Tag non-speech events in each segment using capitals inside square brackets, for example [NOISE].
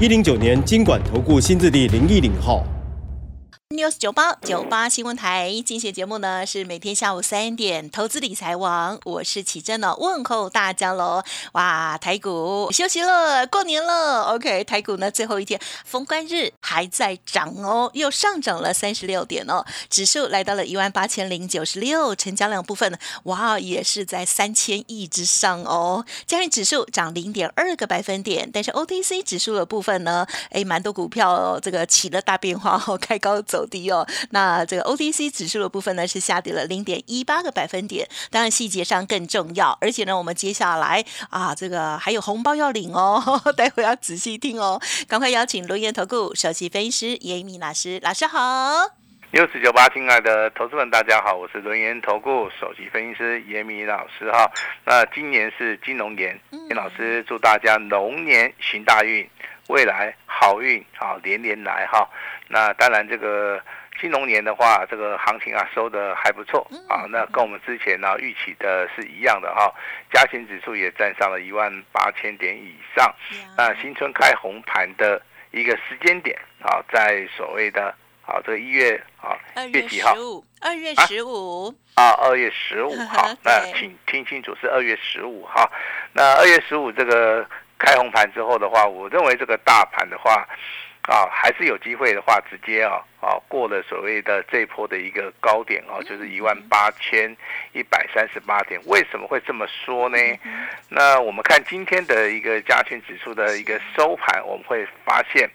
一零九年金管投顾新字第零一零号。News 九八九八新闻台精选节目呢是每天下午三点，投资理财王，我是启珍哦，问候大家喽！哇，台股休息了，过年了，OK，台股呢最后一天封关日还在涨哦，又上涨了三十六点哦，指数来到了一万八千零九十六，成交量部分呢，哇，也是在三千亿之上哦，加权指数涨零点二个百分点，但是 OTC 指数的部分呢，哎，蛮多股票、哦、这个起了大变化哦，开高走低哦。那这个 OTC 指数的部分呢是下跌了零点一八个百分点，当然细节上更重要。而且呢，我们接下来啊，这个还有红包要领哦，[LAUGHS] 待会要仔细听哦。赶快邀请轮研投顾首席分析师严一鸣老师，老师好。六四九八，亲爱的投资们，大家好，我是轮研投顾首席分析师严明老师哈。那今年是金龙年，严老师祝大家龙年行大运，未来好运啊连连来哈。那当然这个。金龙年的话，这个行情啊收的还不错啊，那跟我们之前呢预期的是一样的哈。加权指数也站上了一万八千点以上，那新春开红盘的一个时间点啊，在所谓的好这个一月啊月几号？二月十五啊，二月十五号。[LAUGHS] 那请听清楚，是二月十五号。那二月十五这个开红盘之后的话，我认为这个大盘的话。啊，还是有机会的话，直接啊啊过了所谓的这一波的一个高点啊，就是一万八千一百三十八点。为什么会这么说呢？那我们看今天的一个加权指数的一个收盘，我们会发现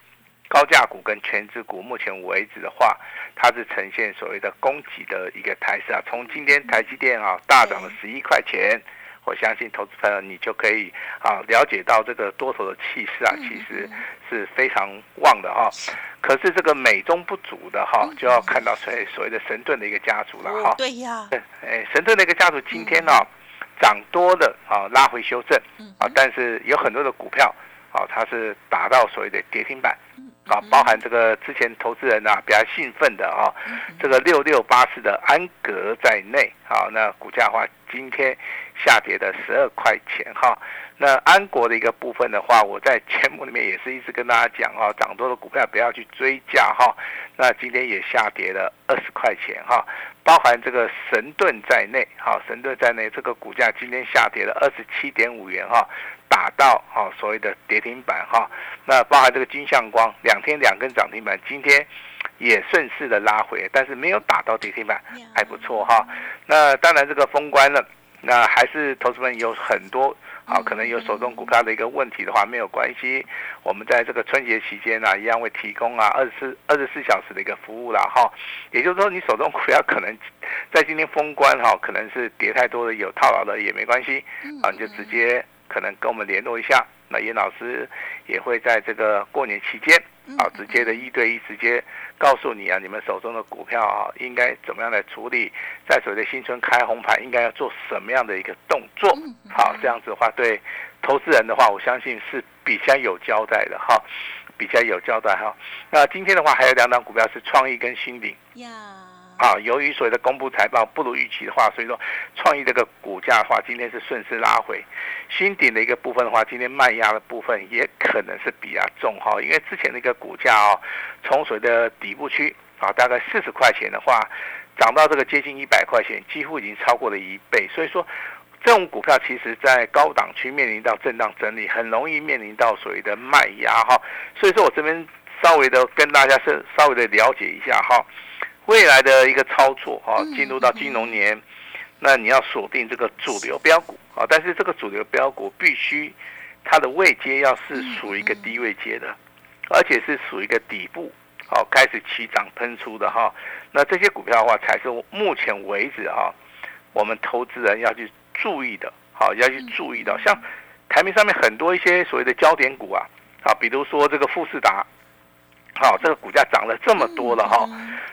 高价股跟全指股目前为止的话，它是呈现所谓的供给的一个态势啊。从今天台积电啊大涨了十一块钱。我相信投资朋友，你就可以啊了解到这个多头的气势啊，其实是非常旺的哈。可是这个美中不足的哈，就要看到所谓所谓的神盾的一个家族了哈。对呀，哎，神盾的一个家族今天呢涨多的啊拉回修正啊，但是有很多的股票啊，它是达到所谓的跌停板啊，包含这个之前投资人啊比较兴奋的啊，这个六六八四的安格在内啊，那股价的话今天。下跌的十二块钱哈，那安国的一个部分的话，我在节目里面也是一直跟大家讲哈，涨多的股票不要去追价哈。那今天也下跌了二十块钱哈，包含这个神盾在内哈，神盾在内这个股价今天下跌了二十七点五元哈，打到哈所谓的跌停板哈。那包含这个金相光两天两根涨停板，今天也顺势的拉回，但是没有打到跌停板，还不错哈。那当然这个封关了。那还是投资们有很多啊，可能有手中股票的一个问题的话，没有关系。我们在这个春节期间呢，一样会提供啊二十四二十四小时的一个服务了哈。也就是说，你手中股票可能在今天封关哈，可能是跌太多的有套牢的也没关系啊，你就直接可能跟我们联络一下。那严老师也会在这个过年期间啊，直接的一对一直接。告诉你啊，你们手中的股票啊，应该怎么样来处理？在所谓的新春开红盘，应该要做什么样的一个动作？好，这样子的话，对投资人的话，我相信是比较有交代的哈，比较有交代哈。那今天的话，还有两档股票是创意跟新鼎。啊，由于所谓的公布财报不如预期的话，所以说创意这个股价的话，今天是顺势拉回。新顶的一个部分的话，今天卖压的部分也可能是比较重哈，因为之前那个股价哦，从所谓的底部区啊，大概四十块钱的话，涨到这个接近一百块钱，几乎已经超过了一倍。所以说，这种股票其实在高档区面临到震荡整理，很容易面临到所谓的卖压哈。所以说我这边稍微的跟大家是稍微的了解一下哈。未来的一个操作啊，进入到金融年，那你要锁定这个主流标股啊，但是这个主流标股必须它的位阶要是属于一个低位阶的，而且是属于一个底部，好开始起涨喷出的哈。那这些股票的话，才是目前为止哈，我们投资人要去注意的，好要去注意到，像台面上面很多一些所谓的焦点股啊，啊，比如说这个富士达，好，这个股价涨了这么多了哈，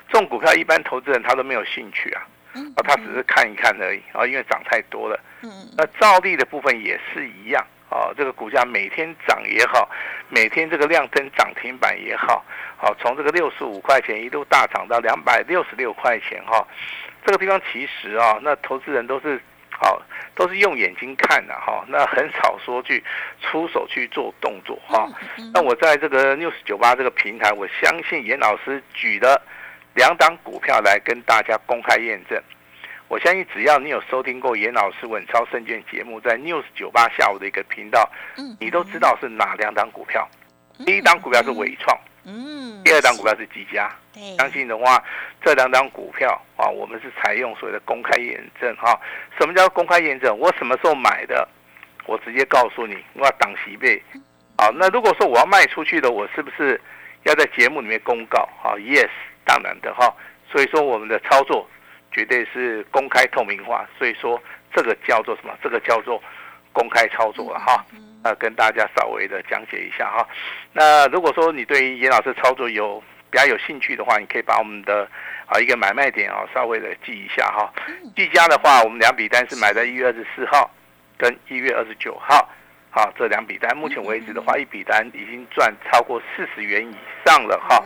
这种股票一般投资人他都没有兴趣啊，啊，他只是看一看而已啊，因为涨太多了。嗯，那照例的部分也是一样啊，这个股价每天涨也好，每天这个亮灯涨停板也好，好，从这个六十五块钱一路大涨到两百六十六块钱哈，这个地方其实啊，那投资人都是。好，都是用眼睛看的哈，那很少说去出手去做动作哈。那我在这个 news 九八这个平台，我相信严老师举的两档股票来跟大家公开验证。我相信只要你有收听过严老师稳超胜券节目，在 news 九八下午的一个频道，你都知道是哪两档股票。第一档股票是伟创。嗯，第二档股票是积家，相信的话，这两档股票啊，我们是采用所谓的公开验证哈。什么叫公开验证？我什么时候买的，我直接告诉你，我要挡息倍。好，那如果说我要卖出去的，我是不是要在节目里面公告？啊，yes，当然的哈。所以说我们的操作绝对是公开透明化，所以说这个叫做什么？这个叫做公开操作了哈。那跟大家稍微的讲解一下哈。那如果说你对于严老师操作有比较有兴趣的话，你可以把我们的啊一个买卖点啊稍微的记一下哈。计价的话，我们两笔单是买在一月二十四号跟一月二十九号，好这两笔单，目前为止的话，一笔单已经赚超过四十元以上了哈，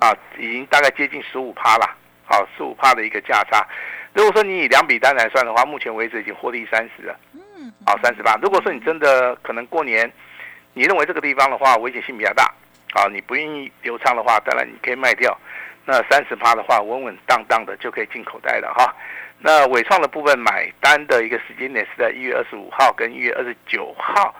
啊已经大概接近十五趴了，好十五趴的一个价差。如果说你以两笔单来算的话，目前为止已经获利三十了。好，三十八。如果说你真的可能过年，你认为这个地方的话危险性比较大，好，你不愿意留仓的话，当然你可以卖掉。那三十八的话，稳稳当当的就可以进口袋了哈。那伟创的部分买单的一个时间点是在一月二十五号跟一月二十九号，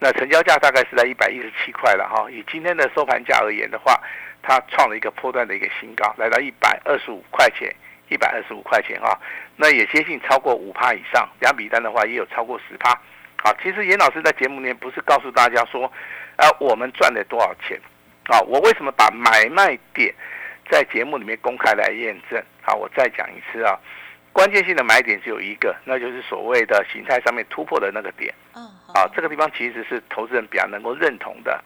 那成交价大概是在一百一十七块了哈。以今天的收盘价而言的话，它创了一个破断的一个新高，来到一百二十五块钱。一百二十五块钱啊，那也接近超过五趴以上，两笔单的话也有超过十趴。好，其实严老师在节目里面不是告诉大家说，啊，我们赚了多少钱啊？我为什么把买卖点在节目里面公开来验证？好，我再讲一次啊，关键性的买点只有一个，那就是所谓的形态上面突破的那个点。嗯。啊，这个地方其实是投资人比较能够认同的。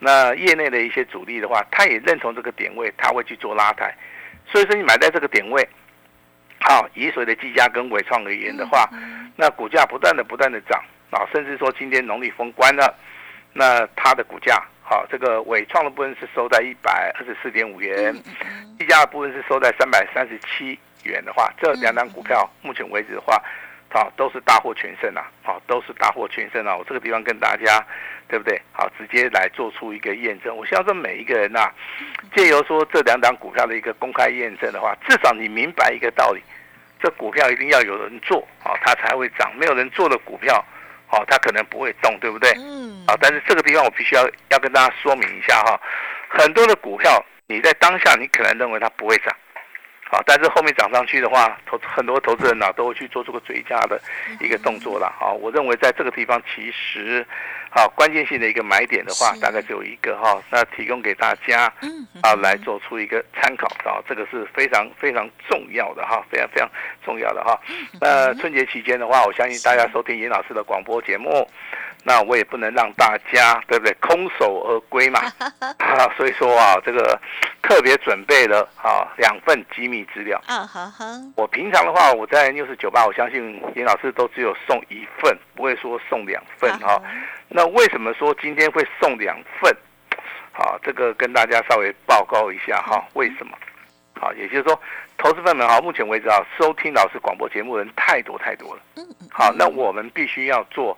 那业内的一些主力的话，他也认同这个点位，他会去做拉抬。所以说你买在这个点位，好，以所谓的技嘉跟伟创而言的话，那股价不断的不断的涨啊，甚至说今天农历封关了，那它的股价好，这个伟创的部分是收在一百二十四点五元，技嘉的部分是收在三百三十七元的话，这两档股票目前为止的话。好，都是大获全胜啊！好，都是大获全胜啊！我这个地方跟大家，对不对？好，直接来做出一个验证。我相信每一个人呐，借由说这两档股票的一个公开验证的话，至少你明白一个道理：这股票一定要有人做，好，它才会涨。没有人做的股票，好，它可能不会动，对不对？嗯。好，但是这个地方我必须要要跟大家说明一下哈，很多的股票你在当下你可能认为它不会涨。好，但是后面涨上去的话，投很多投资人呢都会去做出个追加的一个动作了。好，我认为在这个地方其实，好关键性的一个买点的话，大概只有一个哈，那提供给大家，啊来做出一个参考啊，这个是非常非常重要的哈，非常非常重要的哈。那春节期间的话，我相信大家收听严老师的广播节目。那我也不能让大家对不对空手而归嘛，[LAUGHS] 啊，所以说啊，这个特别准备了啊两份机密资料。我平常的话，我在六十九八，我相信严老师都只有送一份，不会说送两份哈。那为什么说今天会送两份？好，这个跟大家稍微报告一下哈，为什么？好，也就是说，投资朋友们哈，目前为止啊，收听老师广播节目的人太多太多了。嗯嗯。好，那我们必须要做。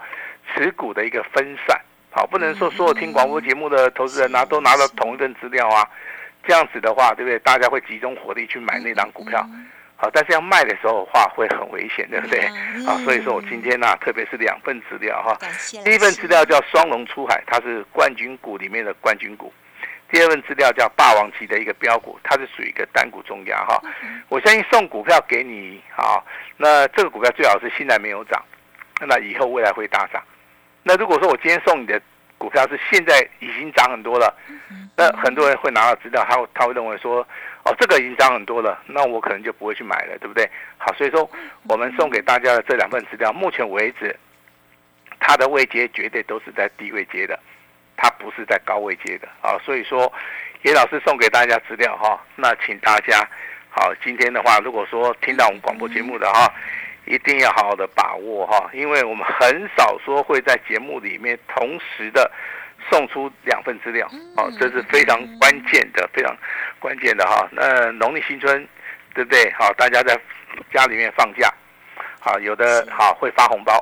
持股的一个分散，好，不能说所有听广播节目的投资人拿都拿到同一份资料啊，这样子的话，对不对？大家会集中火力去买那张股票，好，但是要卖的时候的话会很危险，对不对？啊，所以说我今天呢，特别是两份资料哈，第一份资料叫双龙出海，它是冠军股里面的冠军股；第二份资料叫霸王级的一个标股，它是属于一个单股重压哈。我相信送股票给你，好，那这个股票最好是现在没有涨，那以后未来会大涨。那如果说我今天送你的股票是现在已经涨很多了，那很多人会拿到资料，他会他会认为说，哦，这个已经涨很多了，那我可能就不会去买了，对不对？好，所以说我们送给大家的这两份资料，目前为止，它的位阶绝对都是在低位阶的，它不是在高位阶的。啊，所以说，叶老师送给大家资料哈，那请大家好，今天的话，如果说听到我们广播节目的哈，一定要好好的把握哈，因为我们很少说会在节目里面同时的送出两份资料，哦，这是非常关键的，非常关键的哈。那农历新春，对不对？好，大家在家里面放假，好，有的好会发红包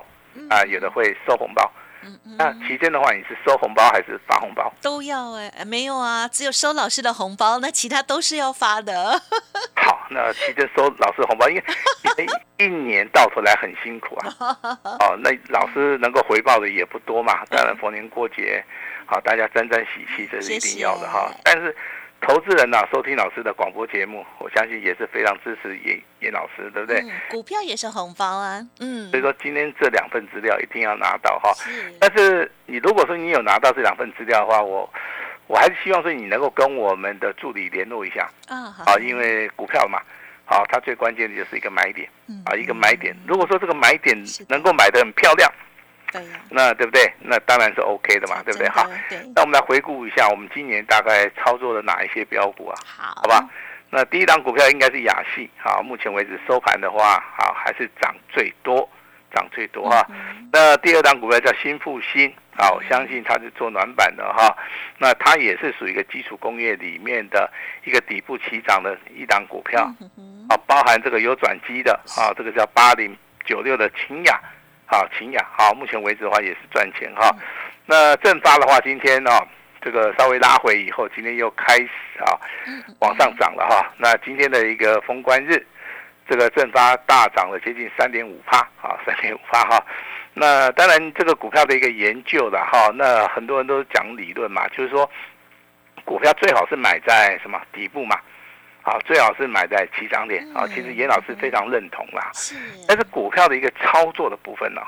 啊，有的会收红包。嗯嗯，那期间的话，你是收红包还是发红包？都要哎，没有啊，只有收老师的红包，那其他都是要发的。[LAUGHS] 好，那期间收老师的红包，因为 [LAUGHS] 一年到头来很辛苦啊。[LAUGHS] 哦，那老师能够回报的也不多嘛。当然，逢年过节，好，大家沾沾喜气，这是一定要的哈。但是。投资人呐，收听老师的广播节目，我相信也是非常支持严严老师，对不对？股票也是红包啊，嗯。所以说今天这两份资料一定要拿到哈。但是你如果说你有拿到这两份资料的话，我我还是希望说你能够跟我们的助理联络一下啊。好，因为股票嘛，好，它最关键的就是一个买点啊，一个买点。如果说这个买点能够买得很漂亮。那对不对？那当然是 OK 的嘛，对不对？好，那我们来回顾一下，我们今年大概操作了哪一些标股啊？好，好吧。那第一档股票应该是亚系，好，目前为止收盘的话，好还是涨最多，涨最多哈。那第二档股票叫新复兴，好，我相信它是做暖板的哈。那它也是属于一个基础工业里面的一个底部起涨的一档股票，啊，包含这个有转机的啊，这个叫八零九六的清雅。好，秦雅，好，目前为止的话也是赚钱哈。那正发的话，今天呢，这个稍微拉回以后，今天又开始啊往上涨了哈。那今天的一个封关日，这个正发大涨了接近三点五帕啊，三点五帕哈。那当然这个股票的一个研究的哈，那很多人都讲理论嘛，就是说股票最好是买在什么底部嘛。好，最好是买在起涨点啊。其实严老师非常认同啦。是。但是股票的一个操作的部分呢，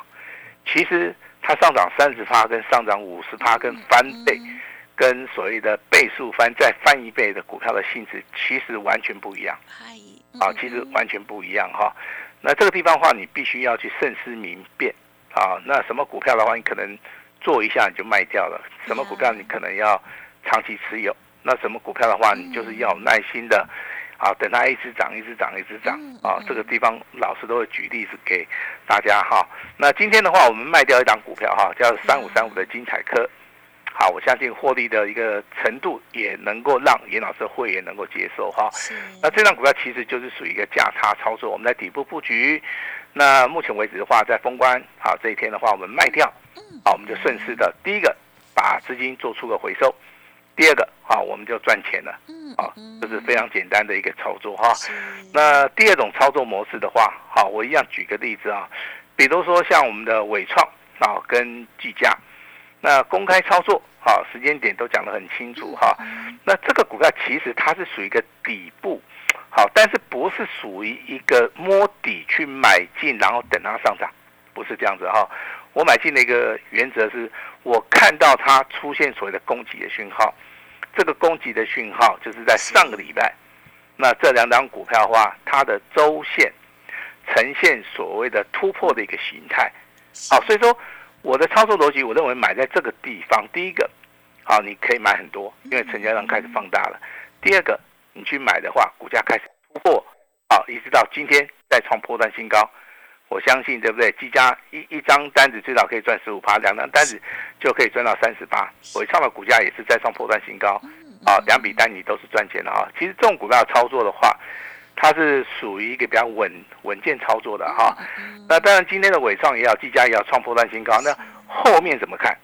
其实它上涨三十趴，跟上涨五十趴，跟翻倍，跟所谓的倍数翻再翻一倍的股票的性质，其实完全不一样。啊，其实完全不一样哈。那这个地方的话，你必须要去慎思明辨啊。那什么股票的话，你可能做一下你就卖掉了；什么股票你可能要长期持有。那什么股票的话，你就是要耐心的，啊，等它一直涨，一直涨，一直涨啊。这个地方老师都会举例子给大家哈。那今天的话，我们卖掉一档股票哈，叫三五三五的精彩科。好，我相信获利的一个程度也能够让严老师会员能够接受哈。那这张股票其实就是属于一个价差操作，我们在底部布局。那目前为止的话，在封关好这一天的话，我们卖掉，好，我们就顺势的第一个把资金做出个回收。第二个啊，我们就赚钱了，嗯啊，这是非常简单的一个操作哈。那第二种操作模式的话，好，我一样举个例子啊，比如说像我们的伟创啊跟技嘉，那公开操作好，时间点都讲得很清楚哈。那这个股票其实它是属于一个底部，好，但是不是属于一个摸底去买进，然后等它上涨，不是这样子哈。我买进的一个原则是，我看到它出现所谓的攻击的讯号，这个攻击的讯号就是在上个礼拜，那这两张股票的话，它的周线呈现所谓的突破的一个形态，好，所以说我的操作逻辑，我认为买在这个地方，第一个，好，你可以买很多，因为成交量开始放大了；第二个，你去买的话，股价开始突破，好，一直到今天再创破断新高。我相信对不对？积家一一张单子最少可以赚十五趴，两张单子就可以赚到三十八。伟创的股价也是再创破断新高，啊，两笔单你都是赚钱的哈。其实这种股票操作的话，它是属于一个比较稳稳健操作的哈。那当然今天的伟创也要，积家也要创破断新高，那后面怎么看？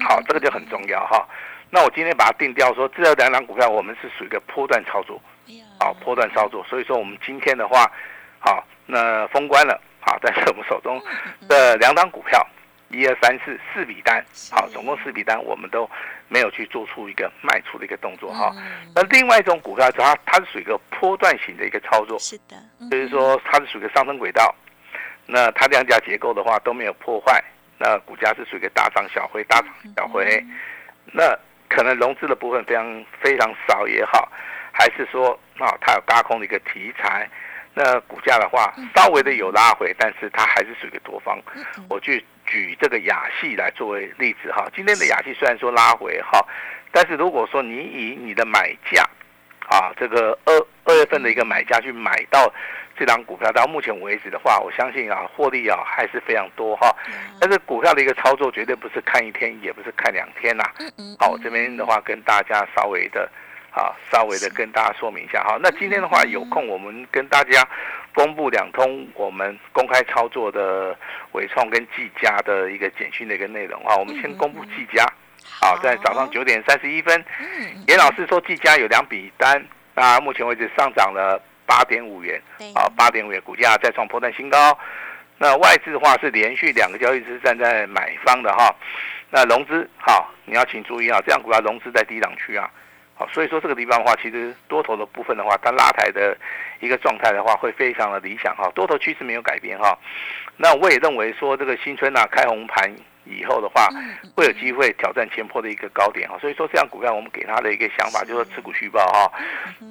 好，这个就很重要哈。那我今天把它定掉，说这两张股票我们是属于一个波段操作，啊，波段操作。所以说我们今天的话，好，那封关了。好，[LAUGHS] 在我们手中的两档股票，一二三四四笔单，好，总共四笔单，我们都没有去做出一个卖出的一个动作哈。那另外一种股票，它它是属于一个波段型的一个操作，是的，就是说它是属于一个上升轨道，那它量价结构的话都没有破坏，那股价是属于一个大涨小回，大涨小回，那可能融资的部分非常非常少也好，还是说啊它有高空的一个题材。那股价的话稍微的有拉回，但是它还是属于多方。我去举这个亚系来作为例子哈，今天的亚系虽然说拉回哈，但是如果说你以你的买价啊，这个二二月份的一个买价去买到。这档股票到目前为止的话，我相信啊，获利啊还是非常多哈。但是股票的一个操作绝对不是看一天，也不是看两天呐。好，我这边的话跟大家稍微的，啊，稍微的跟大家说明一下哈。那今天的话有空，我们跟大家公布两通我们公开操作的伟创跟技嘉的一个简讯的一个内容啊。我们先公布技嘉，好，在早上九点三十一分，严老师说技嘉有两笔单，那目前为止上涨了。八点五元，啊，八点五元，股价再创破断新高。那外资的话是连续两个交易日站在买方的哈。那融资，好，你要请注意啊，这样股票融资在低档区啊。好，所以说这个地方的话，其实多头的部分的话，它拉抬的一个状态的话，会非常的理想哈。多头趋势没有改变哈。那我也认为说，这个新春啊开红盘。以后的话，会有机会挑战前坡的一个高点哈，所以说这样股票我们给他的一个想法就是持股续报哈，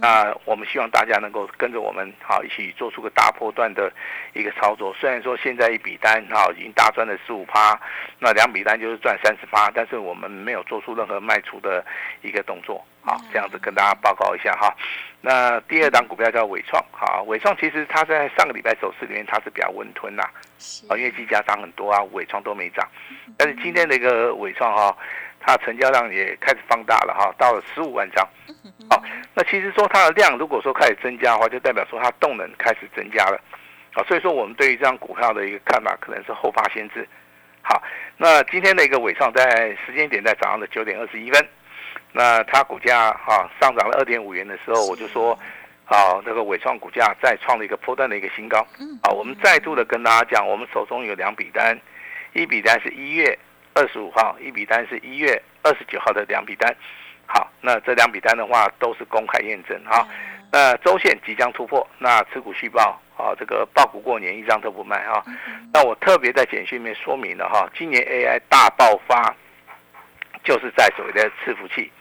那我们希望大家能够跟着我们好一起做出个大波段的一个操作。虽然说现在一笔单哈已经大赚了十五趴，那两笔单就是赚三十趴，但是我们没有做出任何卖出的一个动作。好，这样子跟大家报告一下哈。那第二档股票叫伟创，哈，伟创其实它在上个礼拜走势里面它是比较温吞呐，啊，因为积价涨很多啊，伟创都没涨。但是今天的一个伟创哈，它成交量也开始放大了哈，到了十五万张。好，那其实说它的量如果说开始增加的话，就代表说它动能开始增加了。啊，所以说我们对于这张股票的一个看法可能是后发先至。好，那今天的一个伟创在时间点在早上的九点二十一分。那它股价哈上涨了二点五元的时候，我就说，啊，这个伟创股价再创了一个波段的一个新高。嗯，啊，我们再度的跟大家讲，我们手中有两笔单，一笔单是一月二十五号，一笔单是一月二十九号的两笔单。好，那这两笔单的话都是公开验证哈。那周线即将突破，那持股续报啊，这个报股过年一张都不卖啊。那我特别在简讯里面说明了哈，今年 AI 大爆发，就是在所谓的伺服器。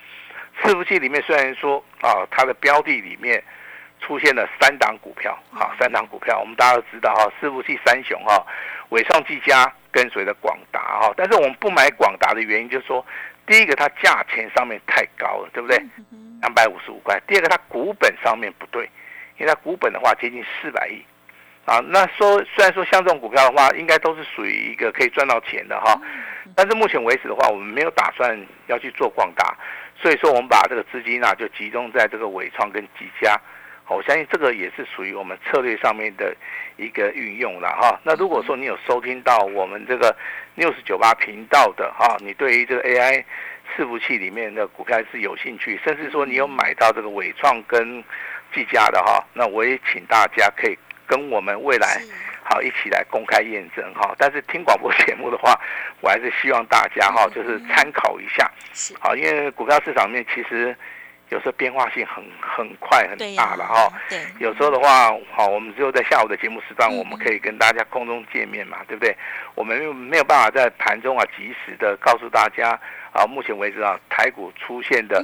伺服器里面虽然说啊，它的标的里面出现了三档股票，好，三档股票，我们大家都知道哈，伺服器三雄哈，伟创、技嘉跟随着广达哈，但是我们不买广达的原因就是说，第一个它价钱上面太高了，对不对？两百五十五块。第二个它股本上面不对，因为它股本的话接近四百亿，啊，那说虽然说像这种股票的话，应该都是属于一个可以赚到钱的哈，但是目前为止的话，我们没有打算要去做广大。所以说，我们把这个资金呢，就集中在这个伟创跟吉嘉，我相信这个也是属于我们策略上面的一个运用了哈。那如果说你有收听到我们这个六十九八频道的哈，你对于这个 AI 伺服器里面的股票是有兴趣，甚至说你有买到这个伟创跟技嘉的哈，那我也请大家可以跟我们未来。好，一起来公开验证哈。但是听广播节目的话，我还是希望大家哈，就是参考一下。好，因为股票市场面其实有时候变化性很很快很大了哈。对。有时候的话，好，我们只有在下午的节目时段，我们可以跟大家空中见面嘛，对不对？我们没有办法在盘中啊及时的告诉大家啊，目前为止啊，台股出现的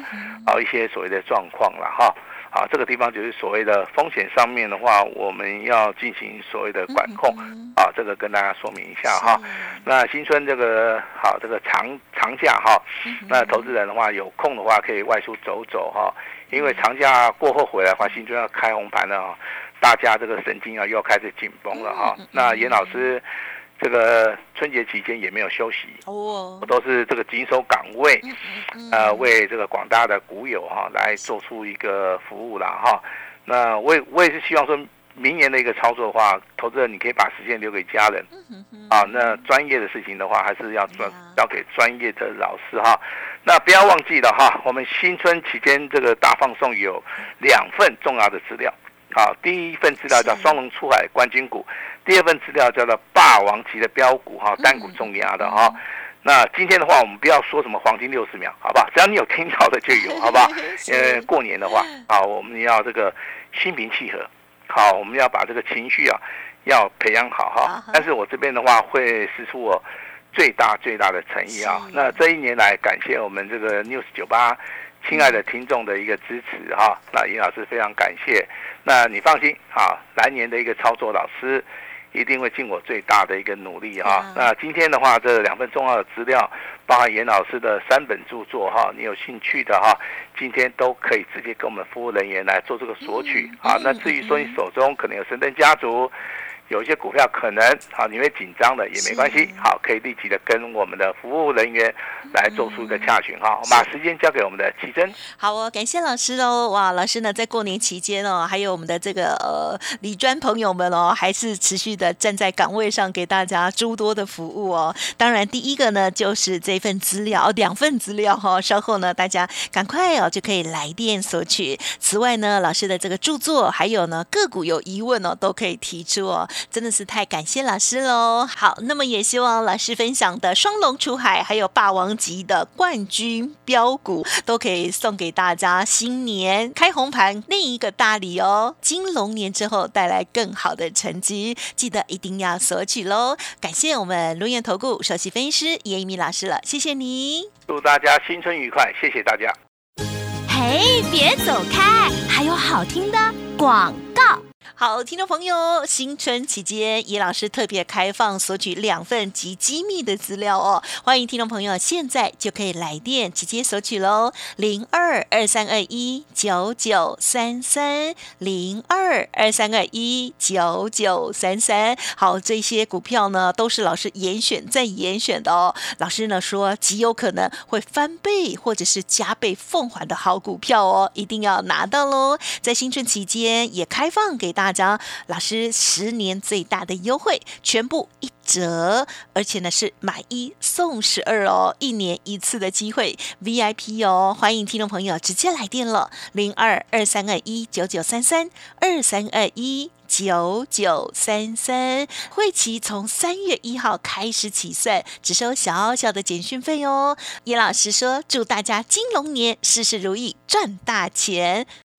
啊一些所谓的状况了哈。啊，这个地方就是所谓的风险上面的话，我们要进行所谓的管控。啊，这个跟大家说明一下哈。那新春这个好，这个长长假哈，那投资人的话有空的话可以外出走走哈。因为长假过后回来的话，新春要开红盘了啊，大家这个神经啊又要开始紧绷了哈。那严老师。这个春节期间也没有休息哦，我都是这个紧守岗位，呃，为这个广大的股友哈来做出一个服务了哈。那我也我也是希望说明年的一个操作的话，投资人你可以把时间留给家人啊。那专业的事情的话，还是要专交给专业的老师哈。那不要忘记了哈，我们新春期间这个大放送有两份重要的资料。好，第一份资料叫双龙出海冠军股，第二份资料叫做霸王级的标股哈，单股重压的哈。那今天的话，我们不要说什么黄金六十秒，好不好？只要你有听到的就有，[LAUGHS] 好不好？呃，过年的话，啊，我们要这个心平气和，好，我们要把这个情绪啊，要培养好哈。但是我这边的话，会使出我最大最大的诚意啊。那这一年来，感谢我们这个 news 九八。亲爱的听众的一个支持哈。那尹老师非常感谢。那你放心啊，来年的一个操作，老师一定会尽我最大的一个努力哈。那今天的话，这两份重要的资料，包含严老师的三本著作哈，你有兴趣的哈，今天都可以直接跟我们服务人员来做这个索取啊。那至于说你手中可能有神灯家族。有一些股票可能好，你会紧张的也没关系，好，可以立即的跟我们的服务人员来做出一个洽询哈。我把时间交给我们的奇珍。好哦，感谢老师哦。哇，老师呢在过年期间哦，还有我们的这个呃理专朋友们哦，还是持续的站在岗位上给大家诸多的服务哦。当然，第一个呢就是这份资料，两份资料哈，稍后呢大家赶快哦就可以来电索取。此外呢，老师的这个著作还有呢个股有疑问哦，都可以提出哦。真的是太感谢老师喽！好，那么也希望老师分享的双龙出海，还有霸王级的冠军标股，都可以送给大家。新年开红盘，另一个大礼哦！金龙年之后带来更好的成绩，记得一定要索取喽！感谢我们龙岩投顾首席分析师叶一鸣老师了，谢谢你！祝大家新春愉快，谢谢大家！嘿，别走开，还有好听的广告。好，听众朋友，新春期间，叶老师特别开放索取两份极机密的资料哦，欢迎听众朋友现在就可以来电直接索取喽，零二二三二一九九三三零二二三二一九九三三。好，这些股票呢都是老师严选再严选的哦，老师呢说极有可能会翻倍或者是加倍奉还的好股票哦，一定要拿到喽，在新春期间也开放给大。大家，老师十年最大的优惠，全部一折，而且呢是买一送十二哦，一年一次的机会，VIP 哦，欢迎听众朋友直接来电了，零二二三二一九九三三二三二一九九三三，会期从三月一号开始起算，只收小小的简讯费哦。叶老师说，祝大家金龙年事事如意，赚大钱。